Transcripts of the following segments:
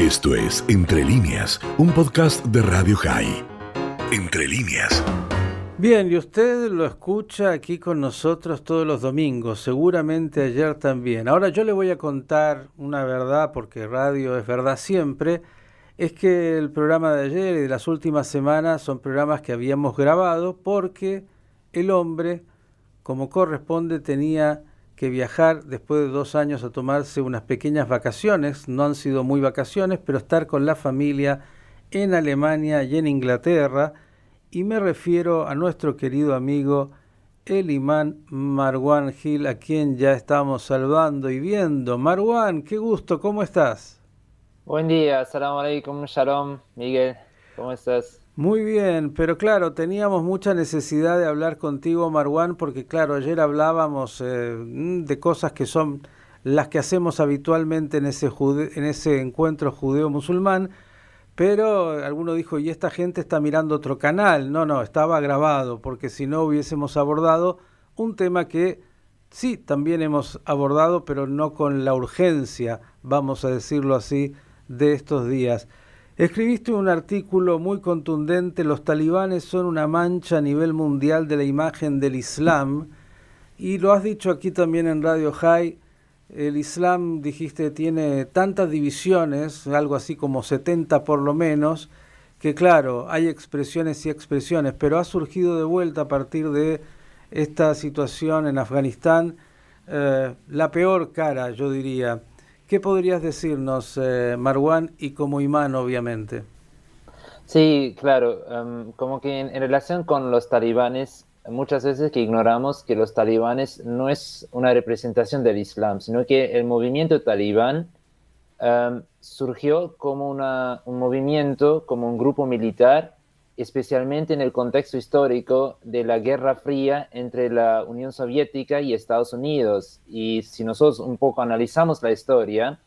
Esto es Entre líneas, un podcast de Radio High. Entre líneas. Bien, y usted lo escucha aquí con nosotros todos los domingos, seguramente ayer también. Ahora yo le voy a contar una verdad, porque radio es verdad siempre, es que el programa de ayer y de las últimas semanas son programas que habíamos grabado porque el hombre, como corresponde, tenía que viajar después de dos años a tomarse unas pequeñas vacaciones, no han sido muy vacaciones, pero estar con la familia en Alemania y en Inglaterra, y me refiero a nuestro querido amigo el imán Marwan Gil, a quien ya estamos saludando y viendo. Marwan, qué gusto, ¿cómo estás? Buen día, salam alaikum, shalom, Miguel, ¿cómo estás? Muy bien, pero claro, teníamos mucha necesidad de hablar contigo, Marwan, porque claro, ayer hablábamos eh, de cosas que son las que hacemos habitualmente en ese, en ese encuentro judeo-musulmán, pero alguno dijo, y esta gente está mirando otro canal. No, no, estaba grabado, porque si no hubiésemos abordado un tema que sí, también hemos abordado, pero no con la urgencia, vamos a decirlo así, de estos días. Escribiste un artículo muy contundente, los talibanes son una mancha a nivel mundial de la imagen del Islam, y lo has dicho aquí también en Radio High, el Islam, dijiste, tiene tantas divisiones, algo así como 70 por lo menos, que claro, hay expresiones y expresiones, pero ha surgido de vuelta a partir de esta situación en Afganistán eh, la peor cara, yo diría. ¿Qué podrías decirnos, eh, Marwan, y como imán, obviamente? Sí, claro. Em, como que en, relación con los talibanes, muchas veces que ignoramos que los talibanes no es una representación del Islam, sino que el movimiento talibán em, surgió como una, un movimiento, como un grupo militar especialmente en el contexto histórico de la Guerra Fría entre la Unión Soviética y Estados Unidos. Y si nosotros un poco analizamos la historia,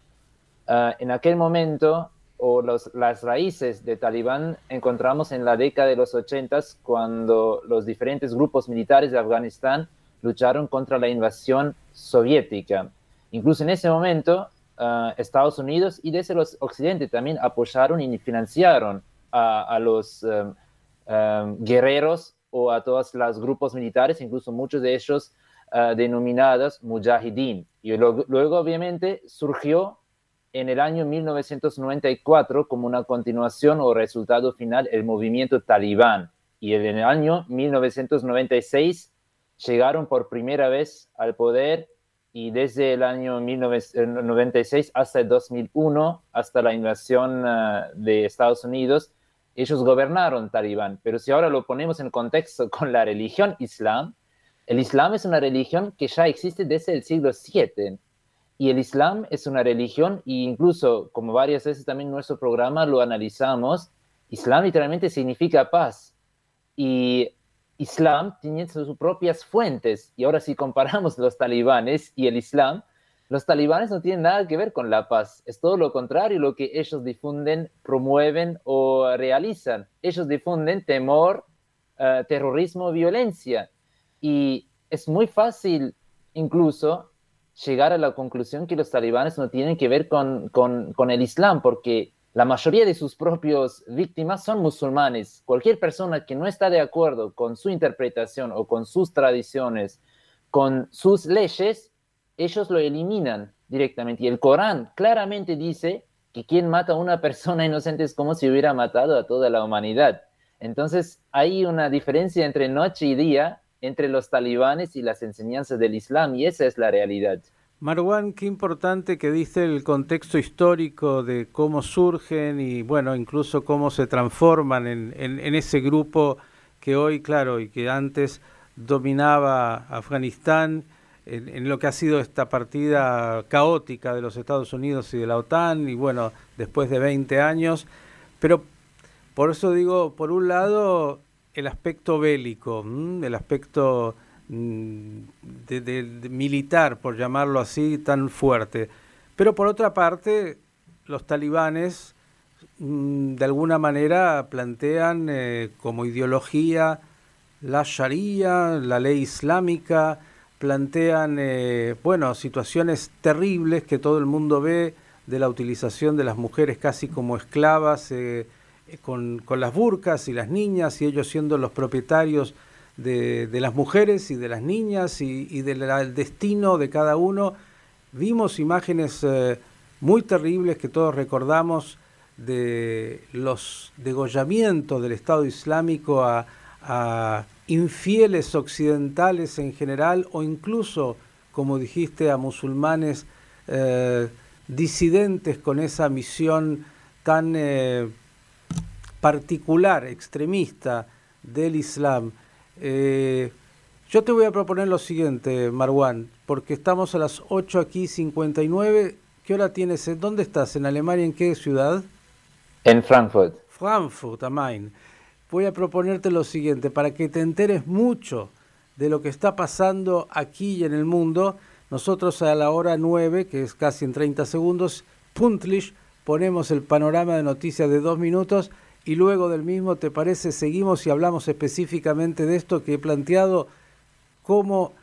ah, en aquel momento, o las raíces de Talibán encontramos en la década de los 80 cuando los diferentes grupos militares de Afganistán lucharon contra la invasión soviética. Incluso en ese momento, ah, Estados Unidos y desde los occidentes también apoyaron y financiaron a, los em, em, guerreros o a todos los grupos militares, incluso muchos de ellos uh, denominados mujahideen. Y luego, obviamente, surgió en el año 1994 como una continuación o resultado final el movimiento talibán. Y en el año 1996 llegaron por primera vez al poder y desde el año 1996 hasta el 2001, hasta la invasión uh, de Estados Unidos, ellos gobernaron Talibán, pero si ahora lo ponemos en contexto con la religión islam, el islam es una religión que ya existe desde el siglo VII. Y el islam es una religión, e incluso como varias veces también en nuestro programa lo analizamos, islam literalmente significa paz. Y islam tiene sus propias fuentes. Y ahora si comparamos los talibanes y el islam, los talibanes no tienen nada que ver con la paz, es todo lo contrario lo que ellos difunden, promueven o realizan. Ellos difunden temor, eh, terrorismo, violencia. Y es muy fácil incluso llegar a la conclusión que los talibanes no tienen que ver con, con el Islam, porque la mayoría de sus propios víctimas son musulmanes. Cualquier persona que no está de acuerdo con su interpretación o con sus tradiciones, con sus leyes, ellos lo eliminan directamente. Y el Corán claramente dice que quien mata a una persona inocente es como si hubiera matado a toda la humanidad. Entonces hay una diferencia entre noche y día entre los talibanes y las enseñanzas del Islam y esa es la realidad. Marwan, qué importante que diste el contexto histórico de cómo surgen y bueno, incluso cómo se transforman en, en ese grupo que hoy, claro, y que antes dominaba Afganistán en, lo que ha sido esta partida caótica de los Estados Unidos y de la OTAN, y bueno, después de 20 años. Pero por eso digo, por un lado, el aspecto bélico, el aspecto mm, de, militar, por llamarlo así, tan fuerte. Pero por otra parte, los talibanes mm, de alguna manera plantean eh, como ideología la Sharia, la ley islámica, plantean, eh, bueno, situaciones terribles que todo el mundo ve, de la utilización de las mujeres casi como esclavas, eh, con, las burcas y las niñas, y ellos siendo los propietarios de, las mujeres y de las niñas y, del destino de cada uno. Vimos imágenes eh, muy terribles que todos recordamos de los degollamientos del Estado Islámico a, infieles occidentales en general o incluso, como dijiste, a musulmanes eh, disidentes con esa misión tan eh, particular, extremista del Islam. Eh, yo te voy a proponer lo siguiente, Marwan, porque estamos a las 8 aquí, 59. ¿Qué hora tienes? ¿Dónde estás? ¿En Alemania? ¿En qué ciudad? En Frankfurt. Frankfurt, am Voy a proponerte lo siguiente, para que te enteres mucho de lo que está pasando aquí y en el mundo, nosotros a la hora 9, que es casi en 30 segundos, puntlich, ponemos el panorama de noticias de dos minutos y luego del mismo, ¿te parece? Seguimos y hablamos específicamente de esto que he planteado, cómo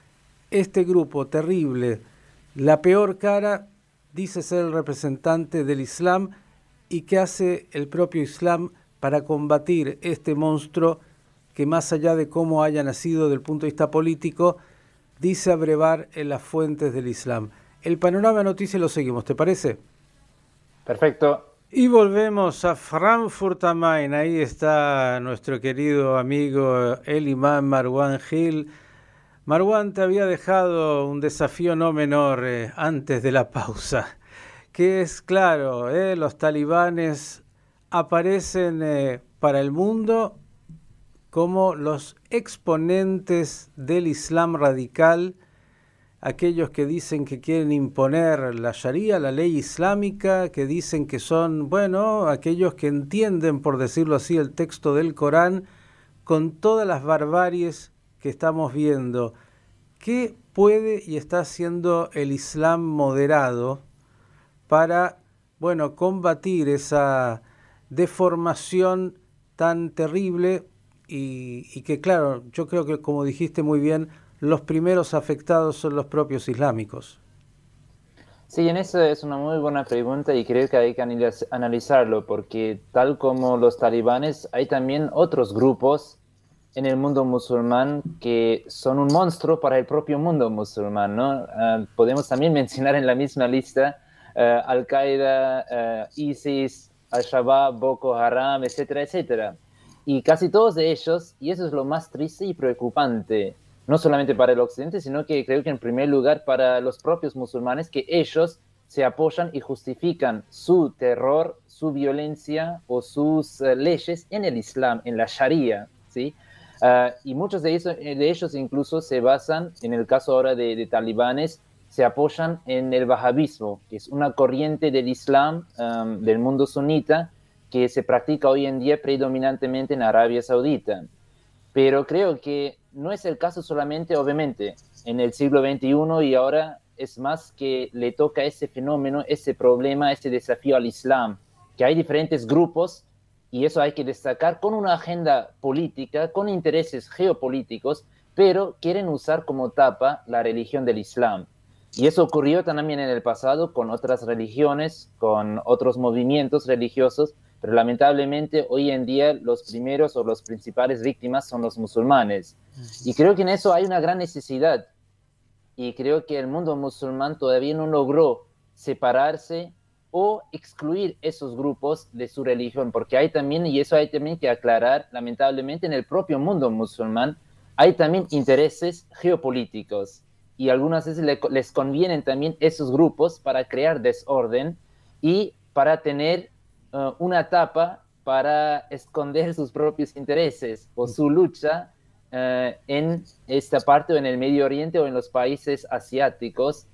este grupo terrible, la peor cara, dice ser el representante del Islam y qué hace el propio Islam para combatir este monstruo que más allá de cómo haya nacido del punto de vista político, dice abrevar en las fuentes del Islam. El panorama de noticias lo seguimos, ¿te parece? Perfecto. Y volvemos a Frankfurt am Main. Ahí está nuestro querido amigo el imán Marwan Gil. Marwan te había dejado un desafío no menor eh, antes de la pausa, que es claro, eh, los talibanes aparecen eh, para el mundo como los exponentes del Islam radical, aquellos que dicen que quieren imponer la Sharia, la ley islámica, que dicen que son, bueno, aquellos que entienden, por decirlo así, el texto del Corán, con todas las barbaries que estamos viendo. ¿Qué puede y está haciendo el Islam moderado para, bueno, combatir esa deformación tan terrible y, que claro, yo creo que como dijiste muy bien, los primeros afectados son los propios islámicos. Sí, en eso es una muy buena pregunta y creo que hay que analizarlo porque tal como los talibanes, hay también otros grupos en el mundo musulmán que son un monstruo para el propio mundo musulmán, ¿no? Ah, podemos también mencionar en la misma lista uh, Al-Qaeda, uh, ISIS, Al-Shabaab, Boko Haram, etcétera, etcétera. Y casi todos de ellos, y eso es lo más triste y preocupante, no solamente para el occidente, sino que creo que en primer lugar para los propios musulmanes, que ellos se apoyan y justifican su terror, su violencia o sus uh, leyes en el Islam, en la Sharia, ¿sí? Uh, y muchos de, de, ellos incluso se basan, en el caso ahora de, talibanes, se apoyan en el wahabismo, que es una corriente del Islam, um, del mundo sunita, que se practica hoy en día predominantemente en Arabia Saudita. Pero creo que no es el caso solamente, obviamente, en el siglo XXI y ahora es más que le toca ese fenómeno, ese problema, ese desafío al Islam, que hay diferentes grupos y eso hay que destacar con una agenda política, con intereses geopolíticos, pero quieren usar como tapa la religión del Islam. Y eso ocurrió también en el pasado con otras religiones, con otros movimientos religiosos, pero lamentablemente hoy en día los primeros o los principales víctimas son los musulmanes. Y creo que en eso hay una gran necesidad. Y creo que el mundo musulmán todavía no logró separarse o excluir esos grupos de su religión, porque hay también, y eso hay también que aclarar, lamentablemente en el propio mundo musulmán, hay también intereses geopolíticos y algunas veces les convienen también esos grupos para crear desorden y para tener uh, una etapa para esconder sus propios intereses o su lucha uh, en esta parte o en el Medio Oriente o en los países asiáticos.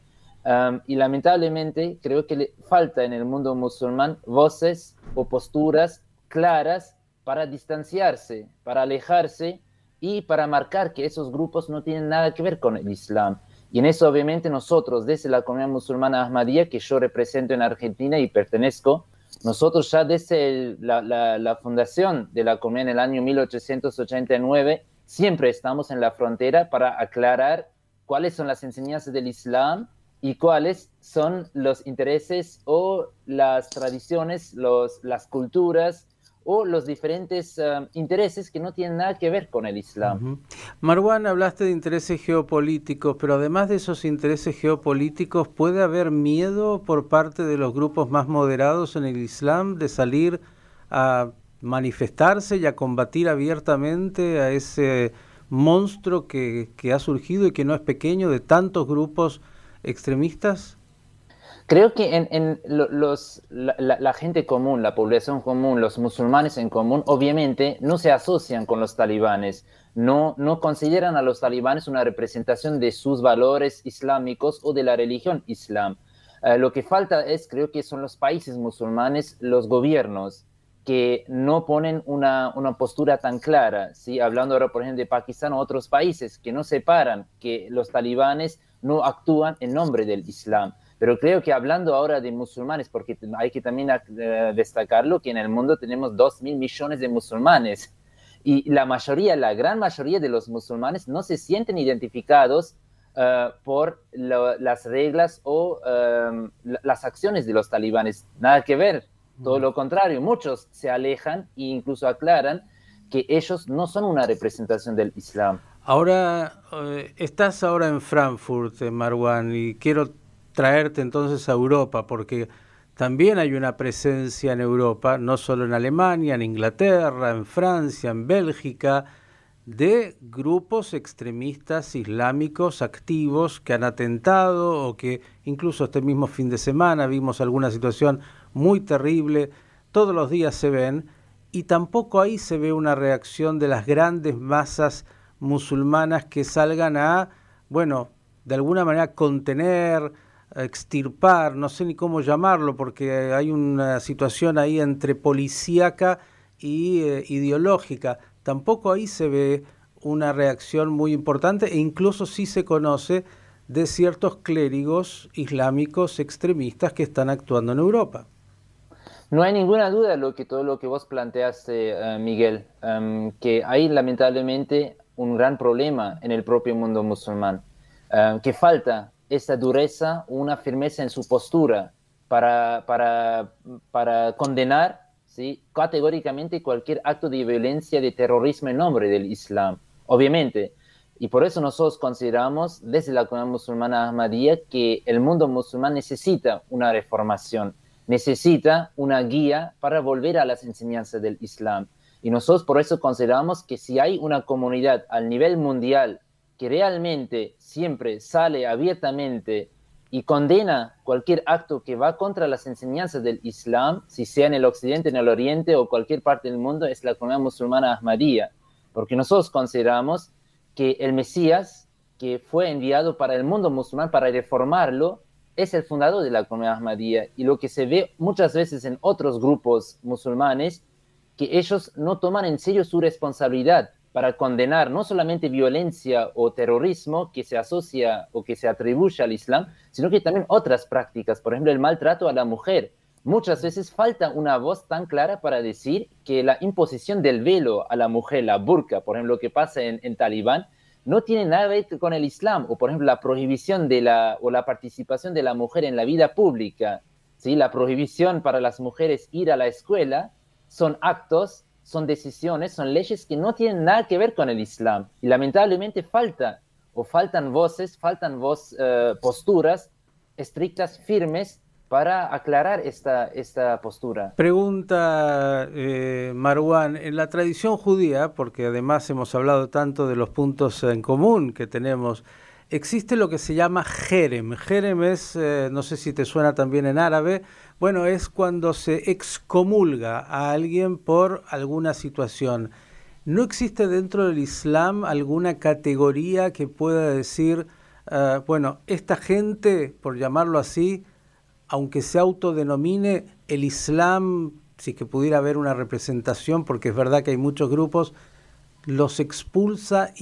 Um, y lamentablemente creo que le falta en el mundo musulmán voces o posturas claras para distanciarse, para alejarse y para marcar que esos grupos no tienen nada que ver con el Islam. Y en eso obviamente nosotros desde la comunidad musulmana Ahmadiyya, que yo represento en Argentina y pertenezco, nosotros ya desde la, fundación de la comunidad en el año 1889, siempre estamos en la frontera para aclarar cuáles son las enseñanzas del Islam y cuáles son los intereses o las tradiciones, los, las culturas o los diferentes eh, intereses que no tienen nada que ver con el Islam. Marwan, hablaste de intereses geopolíticos, pero además de esos intereses geopolíticos, ¿puede haber miedo por parte de los grupos más moderados en el Islam de salir a manifestarse y a combatir abiertamente a ese monstruo que ha surgido y que no es pequeño de tantos grupos extremistas? Creo que en, los, la, gente común, la población común, los musulmanes en común, obviamente no se asocian con los talibanes, no, no consideran a los talibanes una representación de sus valores islámicos o de la religión islam. Eh, lo que falta es, creo que son los países musulmanes, los gobiernos, que no ponen una, una, postura tan clara, ¿sí? hablando ahora, por ejemplo, de Pakistán o otros países, que no separan que los talibanes no actúan en nombre del Islam. Pero creo que hablando ahora de musulmanes, porque hay que también eh, destacarlo, que en el mundo tenemos dos mil millones de musulmanes y la mayoría, la gran mayoría de los musulmanes no se sienten identificados eh, por las reglas o em, las acciones de los talibanes. Nada que ver, todo lo contrario, muchos se alejan e incluso aclaran que ellos no son una representación del Islam. Ahora, eh, estás ahora en Frankfurt, Marwan, y quiero traerte entonces a Europa, porque también hay una presencia en Europa, no solo en Alemania, en Inglaterra, en Francia, en Bélgica, de grupos extremistas islámicos activos que han atentado o que incluso este mismo fin de semana vimos alguna situación muy terrible, todos los días se ven y tampoco ahí se ve una reacción de las grandes masas musulmanas que salgan a, bueno, de alguna manera contener, extirpar, no sé ni cómo llamarlo, porque hay una situación ahí entre policíaca y eh, ideológica. Tampoco ahí se ve una reacción muy importante e incluso sí se conoce de ciertos clérigos islámicos extremistas que están actuando en Europa. No hay ninguna duda lo que todo lo que vos planteaste, eh, Miguel, em, que hay lamentablemente un gran problema en el propio mundo musulmán, em, que falta esa dureza, una firmeza en su postura para, para, para condenar ¿sí? categóricamente cualquier acto de violencia, de terrorismo en nombre del Islam. Obviamente, y por eso nosotros consideramos desde la comunidad musulmana Ahmadiyya que el mundo musulmán necesita una reformación, necesita una guía para volver a las enseñanzas del Islam. Y nosotros por eso consideramos que si hay una comunidad al nivel mundial que realmente siempre sale abiertamente y condena cualquier acto que va contra las enseñanzas del Islam, si sea en el occidente, en el oriente o cualquier parte del mundo, es la comunidad musulmana Ahmadiyya. Porque nosotros consideramos que el Mesías, que fue enviado para el mundo musulmán para reformarlo, es el fundador de la comunidad Ahmadiyya. Y lo que se ve muchas veces en otros grupos musulmanes, que ellos no toman en serio su responsabilidad para condenar no solamente violencia o terrorismo que se asocia o que se atribuye al Islam, sino que también otras prácticas, por ejemplo, el maltrato a la mujer. Muchas veces falta una voz tan clara para decir que la imposición del velo a la mujer, la burka, por ejemplo, lo que pasa en, en Talibán, no tiene nada que ver con el Islam, o por ejemplo la prohibición de la, o la participación de la mujer en la vida pública, ¿sí? la prohibición para las mujeres ir a la escuela, son actos son decisiones, son leyes que no tienen nada que ver con el Islam. Y lamentablemente falta, o faltan voces, faltan voz, eh, posturas estrictas, firmes, para aclarar esta, esta postura. Pregunta eh, Marwan, en la tradición judía, porque además hemos hablado tanto de los puntos en común que tenemos, existe lo que se llama jerem. Jerem es, eh, no sé si te suena también en árabe, bueno, es cuando se excomulga a alguien por alguna situación. ¿No existe dentro del Islam alguna categoría que pueda decir, eh, bueno, esta gente, por llamarlo así, aunque se autodenomine el Islam, si que pudiera haber una representación, porque es verdad que hay muchos grupos, los expulsa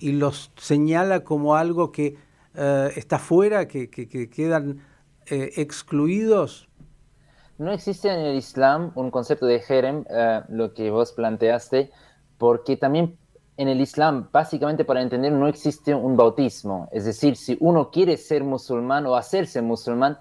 y, los señala como algo que eh, está fuera, que, que, que quedan eh, excluidos? No existe en el Islam un concepto de jerem, eh, lo que vos planteaste, porque también en el Islam, básicamente para entender, no existe un bautismo. Es decir, si uno quiere ser musulmán o hacerse musulmán,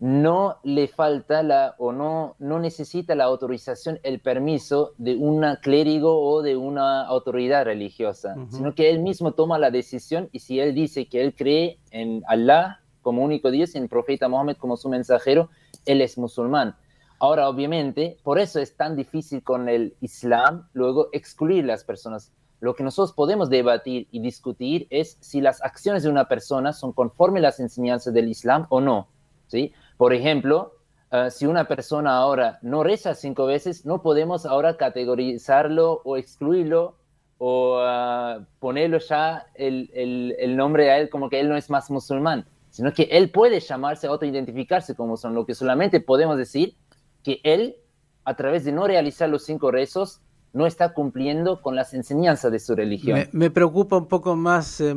no le falta la o no, no necesita la autorización, el permiso de un clérigo o de una autoridad religiosa, sino que él mismo toma la decisión y si él dice que él cree en Allah como único Dios y en el profeta Mohammed como su mensajero, él es musulmán. Ahora, obviamente, por eso es tan difícil con el Islam luego excluir las personas. Lo que nosotros podemos debatir y discutir es si las acciones de una persona son conforme a las enseñanzas del Islam o no. ¿sí? Por ejemplo, eh, si una persona ahora no reza cinco veces, no podemos ahora categorizarlo o excluirlo o uh, ponerlo ya el, el, nombre a él como que él no es más musulmán, sino que él puede llamarse, autoidentificarse como musulmán. Lo que solamente podemos decir que él, a través de no realizar los cinco rezos, no está cumpliendo con las enseñanzas de su religión. Me, preocupa un poco más, eh,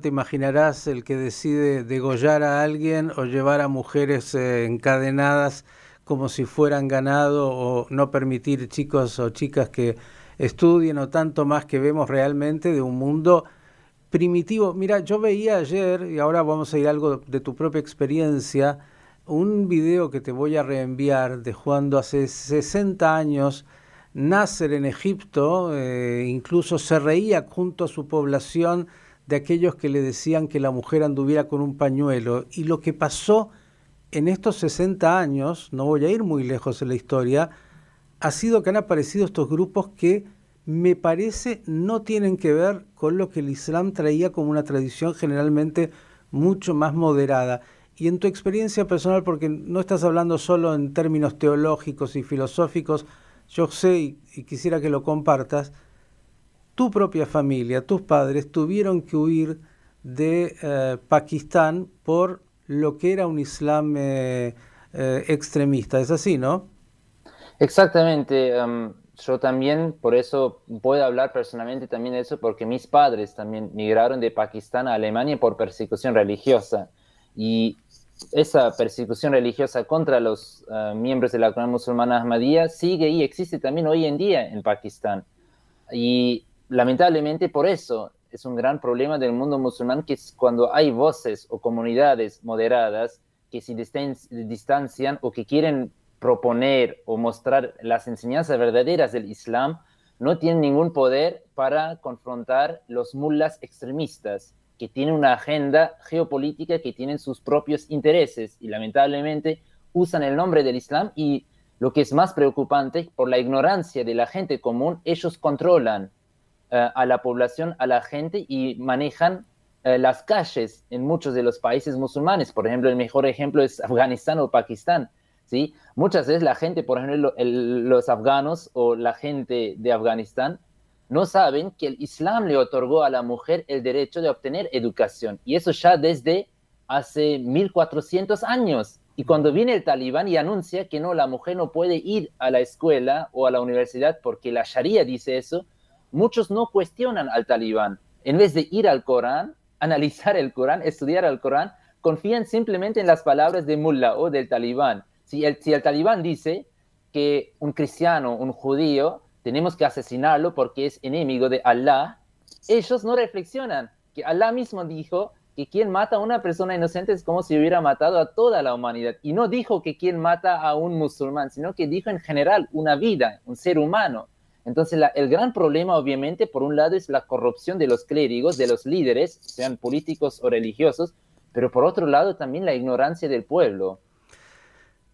te imaginarás el que decide degollar a alguien o llevar a mujeres eh, encadenadas como si fueran ganado o no permitir chicos o chicas que estudien o tanto más que vemos realmente de un mundo primitivo. Mira, yo veía ayer, y ahora vamos a ir algo de tu propia experiencia, un video que te voy a reenviar de cuando hace 60 años Nasser en Egipto eh, incluso se reía junto a su población de aquellos que le decían que la mujer anduviera con un pañuelo. Y lo que pasó en estos 60 años, no voy a ir muy lejos en la historia, ha sido que han aparecido estos grupos que me parece no tienen que ver con lo que el Islam traía como una tradición generalmente mucho más moderada. Y en tu experiencia personal, porque no estás hablando solo en términos teológicos y filosóficos, yo sé y, quisiera que lo compartas, tu propia familia, tus padres tuvieron que huir de eh, Pakistán por lo que era un Islam eh, eh, extremista. ¿Es así, no? Exactamente. Em, yo también, por eso puedo hablar personalmente también de eso, porque mis padres también migraron de Pakistán a Alemania por persecución religiosa. Y esa persecución religiosa contra los ah, miembros de la comunidad musulmana Ahmadiyya sigue y existe también hoy en día en Pakistán. Y lamentablemente por eso es un gran problema del mundo musulmán que es cuando hay voces o comunidades moderadas que se distancian o que quieren proponer o mostrar las enseñanzas verdaderas del Islam, no tienen ningún poder para confrontar los mulas extremistas que tienen una agenda geopolítica, que tienen sus propios intereses y lamentablemente usan el nombre del Islam y lo que es más preocupante, por la ignorancia de la gente común, ellos controlan eh, a la población, a la gente y manejan eh, las calles en muchos de los países musulmanes. Por ejemplo, el mejor ejemplo es Afganistán o Pakistán. ¿sí? Muchas veces la gente, por ejemplo, los afganos o la gente de Afganistán no saben que el Islam le otorgó a la mujer el derecho de obtener educación. Y eso ya desde hace 1400 años. Y cuando viene el talibán y anuncia que no, la mujer no puede ir a la escuela o a la universidad porque la Sharia dice eso, muchos no cuestionan al talibán. En vez de ir al Corán, analizar el Corán, estudiar el Corán, confían simplemente en las palabras de mullah o del talibán. Si el, si el talibán dice que un cristiano, un judío, tenemos que asesinarlo porque es enemigo de Allah, ellos no reflexionan que Allah mismo dijo que quien mata a una persona inocente es como si hubiera matado a toda la humanidad. Y no dijo que quien mata a un musulmán, sino que dijo en general una vida, un ser humano. Entonces el gran problema obviamente por un lado es la corrupción de los clérigos, de los líderes, sean políticos o religiosos, pero por otro lado también la ignorancia del pueblo.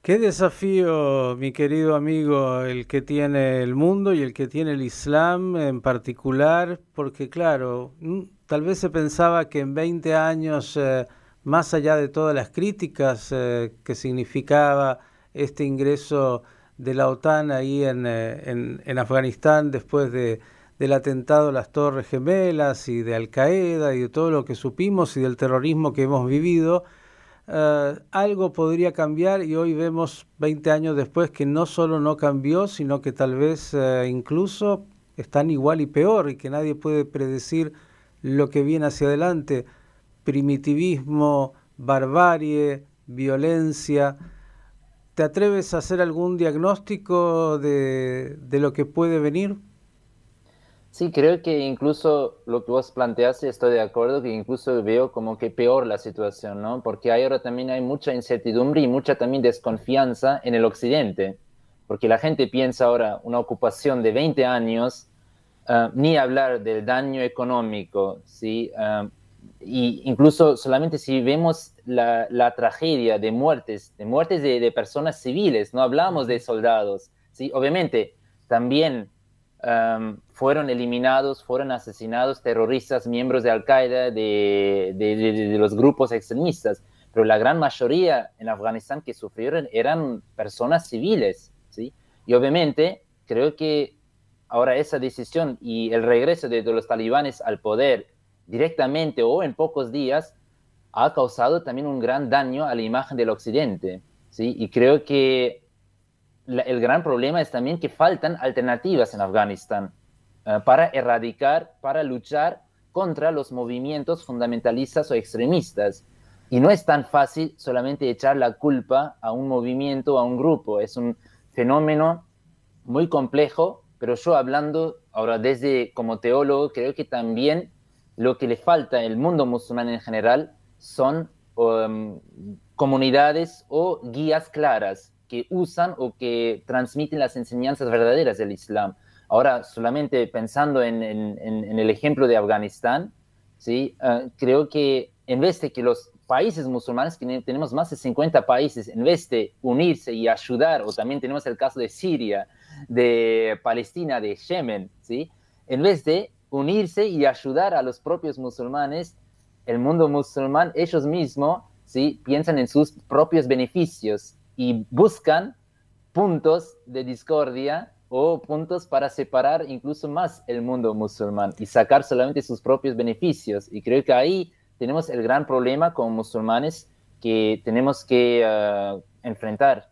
Qué desafío, mi querido amigo, el que tiene el mundo y el que tiene el Islam en particular, porque claro, mm, tal vez se pensaba que en 20 años, eh, más allá de todas las críticas eh, que significaba este ingreso de la OTAN ahí en, eh, en, Afganistán después de, del atentado a las Torres Gemelas y de Al Qaeda y de todo lo que supimos y del terrorismo que hemos vivido, eh, algo podría cambiar y hoy vemos 20 años después que no solo no cambió, sino que tal vez eh, incluso están igual y peor y que nadie puede predecir lo que viene hacia adelante. Primitivismo, barbarie, violencia. ¿Te atreves a hacer algún diagnóstico de, de lo que puede venir? Sí, creo que incluso lo que vos planteaste, estoy de acuerdo, que incluso veo como que peor la situación, ¿no? Porque ahora también hay mucha incertidumbre y mucha también desconfianza en el occidente, porque la gente piensa ahora una ocupación de 20 años, ah, ni hablar del daño económico, ¿sí? Uh, y incluso solamente si vemos la, la, tragedia de muertes, de muertes de, de personas civiles, no hablamos de soldados, ¿sí? Obviamente, también fueron eliminados, fueron asesinados terroristas, miembros de Al-Qaeda, de, de, los grupos extremistas, pero la gran mayoría en Afganistán que sufrieron eran personas civiles, ¿sí? Y obviamente creo que ahora esa decisión y el regreso de, los talibanes al poder directamente o en pocos días ha causado también un gran daño a la imagen del Occidente, ¿sí? Y creo que el gran problema es también que faltan alternativas en Afganistán eh, para erradicar, para luchar contra los movimientos fundamentalistas o extremistas. Y no es tan fácil solamente echar la culpa a un movimiento, a un grupo. Es un fenómeno muy complejo, pero yo hablando ahora desde como teólogo, creo que también lo que le falta al mundo musulmán en general son um, comunidades o guías claras que usan o que transmiten las enseñanzas verdaderas del Islam. Ahora, solamente pensando en, el ejemplo de Afganistán, ¿sí? Ah, creo que en vez de que los países musulmanes, que tenemos más de 50 países, en vez de unirse y ayudar, o también tenemos el caso de Siria, de Palestina, de Yemen, ¿sí? en vez de unirse y ayudar a los propios musulmanes, el mundo musulmán, ellos mismos, ¿sí? piensan en sus propios beneficios y buscan puntos de discordia o puntos para separar incluso más el mundo musulmán y sacar solamente sus propios beneficios. Y creo que ahí tenemos el gran problema como musulmanes que tenemos que uh, enfrentar.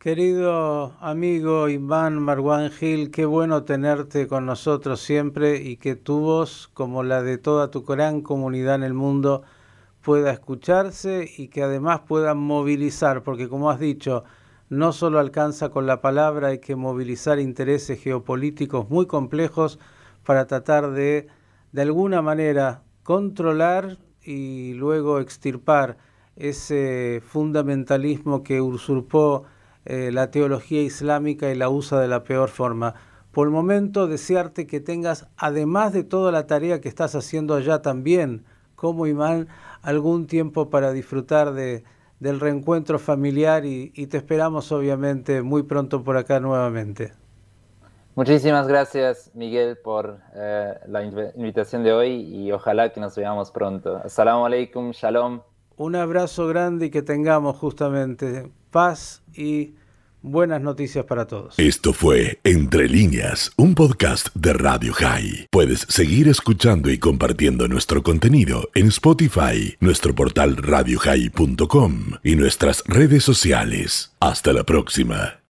Querido amigo Iván Marwan Gil, qué bueno tenerte con nosotros siempre y que tu voz, como la de toda tu gran comunidad en el mundo, pueda escucharse y que además pueda movilizar, porque como has dicho, no solo alcanza con la palabra, hay que movilizar intereses geopolíticos muy complejos para tratar de, de alguna manera, controlar y luego extirpar ese fundamentalismo que usurpó eh, la teología islámica y la usa de la peor forma. Por el momento, desearte que tengas, además de toda la tarea que estás haciendo allá también, como imán, algún tiempo para disfrutar de, del reencuentro familiar y, te esperamos obviamente muy pronto por acá nuevamente. Muchísimas gracias Miguel por eh, la invitación de hoy y ojalá que nos veamos pronto. Assalamu alaikum, shalom. Un abrazo grande y que tengamos justamente paz y buenas noticias para todos. Esto fue Entre líneas, un podcast de Radio High. Puedes seguir escuchando y compartiendo nuestro contenido en Spotify, nuestro portal radiohigh.com y nuestras redes sociales. Hasta la próxima.